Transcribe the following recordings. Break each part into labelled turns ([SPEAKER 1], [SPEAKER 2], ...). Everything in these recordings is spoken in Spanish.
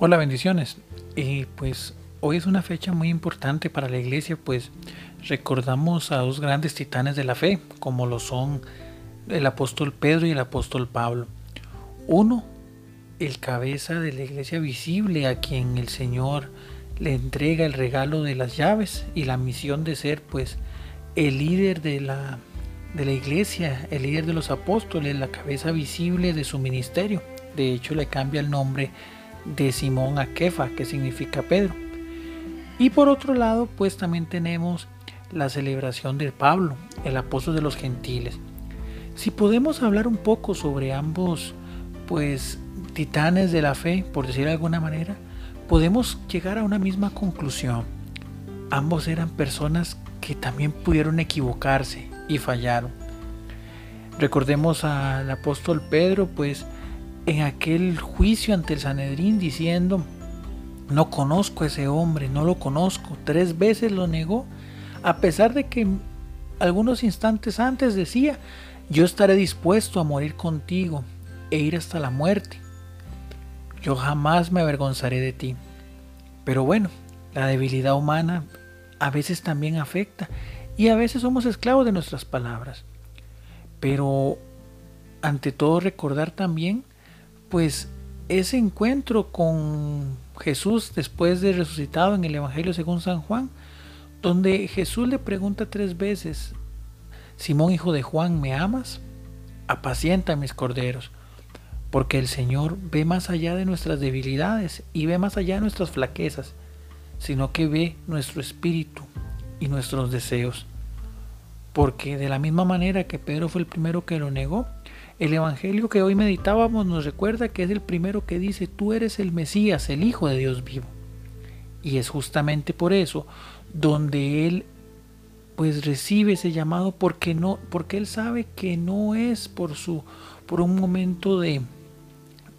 [SPEAKER 1] Hola, bendiciones. Y pues hoy es una fecha muy importante para la iglesia, pues recordamos a dos grandes titanes de la fe, como lo son el apóstol Pedro y el apóstol Pablo. Uno, el cabeza de la iglesia visible a quien el Señor le entrega el regalo de las llaves y la misión de ser pues el líder de la, de la iglesia, el líder de los apóstoles, la cabeza visible de su ministerio. De hecho le cambia el nombre de Simón a Kefa, que significa Pedro. Y por otro lado, pues también tenemos la celebración de Pablo, el apóstol de los gentiles. Si podemos hablar un poco sobre ambos, pues titanes de la fe, por decir de alguna manera, podemos llegar a una misma conclusión. Ambos eran personas que también pudieron equivocarse y fallaron. Recordemos al apóstol Pedro, pues en aquel juicio ante el Sanedrín diciendo, no conozco a ese hombre, no lo conozco. Tres veces lo negó, a pesar de que algunos instantes antes decía, yo estaré dispuesto a morir contigo e ir hasta la muerte. Yo jamás me avergonzaré de ti. Pero bueno, la debilidad humana a veces también afecta y a veces somos esclavos de nuestras palabras. Pero ante todo recordar también pues ese encuentro con Jesús después de resucitado en el Evangelio según San Juan, donde Jesús le pregunta tres veces, Simón hijo de Juan, ¿me amas? Apacienta mis corderos, porque el Señor ve más allá de nuestras debilidades y ve más allá de nuestras flaquezas, sino que ve nuestro espíritu y nuestros deseos. Porque de la misma manera que Pedro fue el primero que lo negó, el Evangelio que hoy meditábamos nos recuerda que es el primero que dice, tú eres el Mesías, el Hijo de Dios vivo. Y es justamente por eso donde Él pues recibe ese llamado porque no porque él sabe que no es por su por un momento de,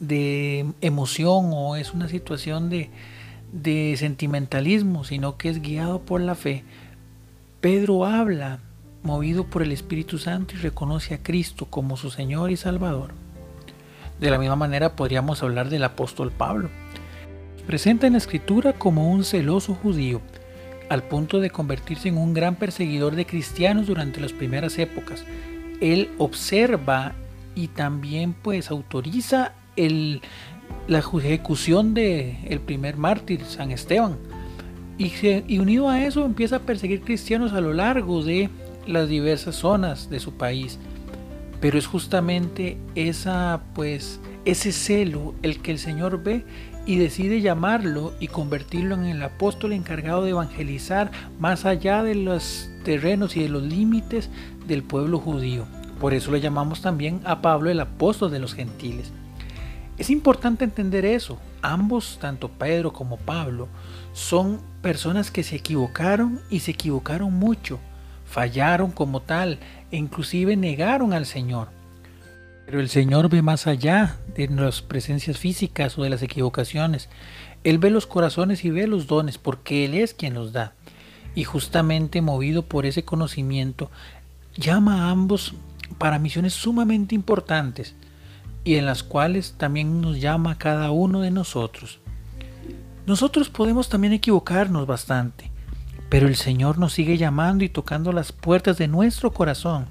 [SPEAKER 1] de emoción o es una situación de, de sentimentalismo sino que es guiado por la fe Pedro habla movido por el Espíritu Santo y reconoce a Cristo como su Señor y Salvador. De la misma manera podríamos hablar del apóstol Pablo. Presenta en la escritura como un celoso judío, al punto de convertirse en un gran perseguidor de cristianos durante las primeras épocas. Él observa y también pues autoriza el, la ejecución del el primer mártir, San Esteban. Y, y unido a eso empieza a perseguir cristianos a lo largo de las diversas zonas de su país. Pero es justamente esa, pues, ese celo el que el Señor ve y decide llamarlo y convertirlo en el apóstol encargado de evangelizar más allá de los terrenos y de los límites del pueblo judío. Por eso le llamamos también a Pablo el apóstol de los gentiles. Es importante entender eso. Ambos, tanto Pedro como Pablo, son personas que se equivocaron y se equivocaron mucho fallaron como tal e inclusive negaron al Señor. Pero el Señor ve más allá de las presencias físicas o de las equivocaciones. Él ve los corazones y ve los dones porque Él es quien los da. Y justamente movido por ese conocimiento, llama a ambos para misiones sumamente importantes y en las cuales también nos llama a cada uno de nosotros. Nosotros podemos también equivocarnos bastante, pero el Señor nos sigue llamando y tocando las puertas de nuestro corazón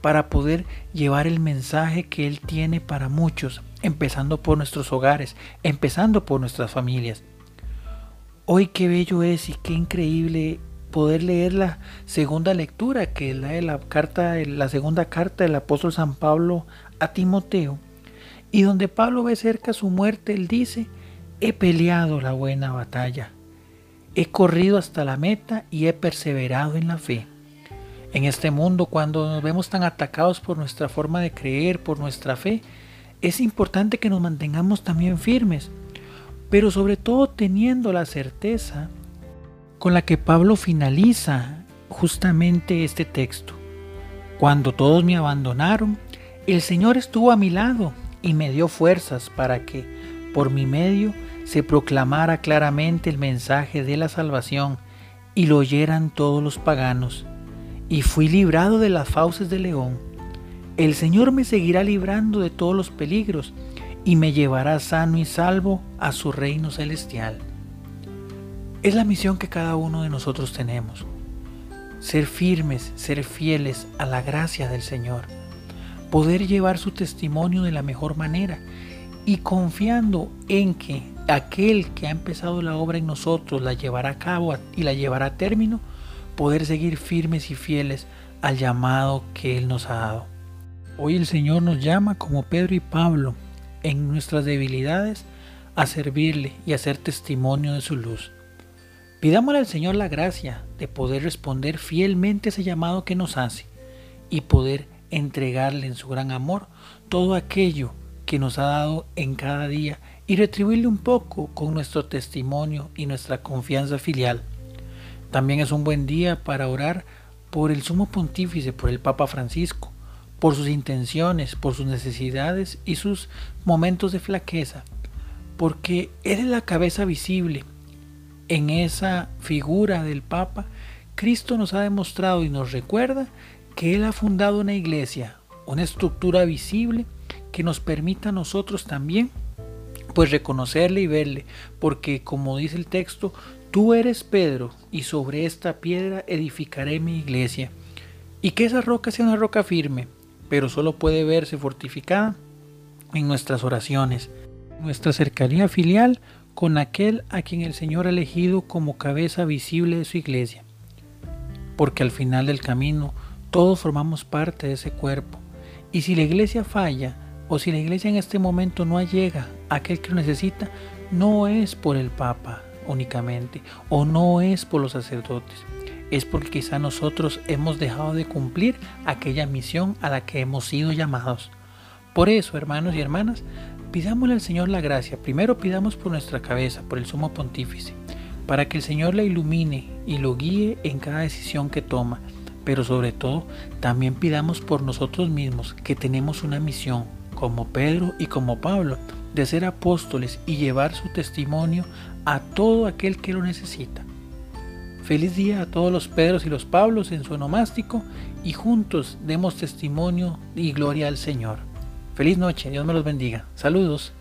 [SPEAKER 1] para poder llevar el mensaje que Él tiene para muchos, empezando por nuestros hogares, empezando por nuestras familias. Hoy qué bello es y qué increíble poder leer la segunda lectura que es la de la carta, la segunda carta del apóstol San Pablo a Timoteo, y donde Pablo ve cerca su muerte, él dice, he peleado la buena batalla, He corrido hasta la meta y he perseverado en la fe. En este mundo, cuando nos vemos tan atacados por nuestra forma de creer, por nuestra fe, es importante que nos mantengamos también firmes, pero sobre todo teniendo la certeza con la que Pablo finaliza justamente este texto. Cuando todos me abandonaron, el Señor estuvo a mi lado y me dio fuerzas para que, por mi medio, se proclamara claramente el mensaje de la salvación y lo oyeran todos los paganos. Y fui librado de las fauces del león. El Señor me seguirá librando de todos los peligros y me llevará sano y salvo a su reino celestial. Es la misión que cada uno de nosotros tenemos. Ser firmes, ser fieles a la gracia del Señor. Poder llevar su testimonio de la mejor manera y confiando en que aquel que ha empezado la obra en nosotros la llevará a cabo y la llevará a término, poder seguir firmes y fieles al llamado que Él nos ha dado. Hoy el Señor nos llama como Pedro y Pablo en nuestras debilidades a servirle y a ser testimonio de su luz. Pidámosle al Señor la gracia de poder responder fielmente ese llamado que nos hace y poder entregarle en su gran amor todo aquello que nos ha dado en cada día y retribuirle un poco con nuestro testimonio y nuestra confianza filial. También es un buen día para orar por el sumo pontífice, por el Papa Francisco, por sus intenciones, por sus necesidades y sus momentos de flaqueza, porque Él es la cabeza visible en esa figura del Papa, Cristo nos ha demostrado y nos recuerda que Él ha fundado una iglesia, una estructura visible que nos permita a nosotros también pues reconocerle y verle, porque como dice el texto, tú eres Pedro y sobre esta piedra edificaré mi iglesia. Y que esa roca sea una roca firme, pero solo puede verse fortificada en nuestras oraciones, nuestra cercanía filial con aquel a quien el Señor ha elegido como cabeza visible de su iglesia. Porque al final del camino todos formamos parte de ese cuerpo. Y si la iglesia falla, o si la iglesia en este momento no llega a aquel que lo necesita, no es por el Papa únicamente, o no es por los sacerdotes, es porque quizá nosotros hemos dejado de cumplir aquella misión a la que hemos sido llamados. Por eso, hermanos y hermanas, Pidámosle al Señor la gracia. Primero pidamos por nuestra cabeza, por el sumo pontífice, para que el Señor la ilumine y lo guíe en cada decisión que toma. Pero sobre todo, también pidamos por nosotros mismos, que tenemos una misión, como Pedro y como Pablo, de ser apóstoles y llevar su testimonio a todo aquel que lo necesita. Feliz día a todos los Pedros y los Pablos en su onomástico y juntos demos testimonio y gloria al Señor. Feliz noche, Dios me los bendiga. Saludos.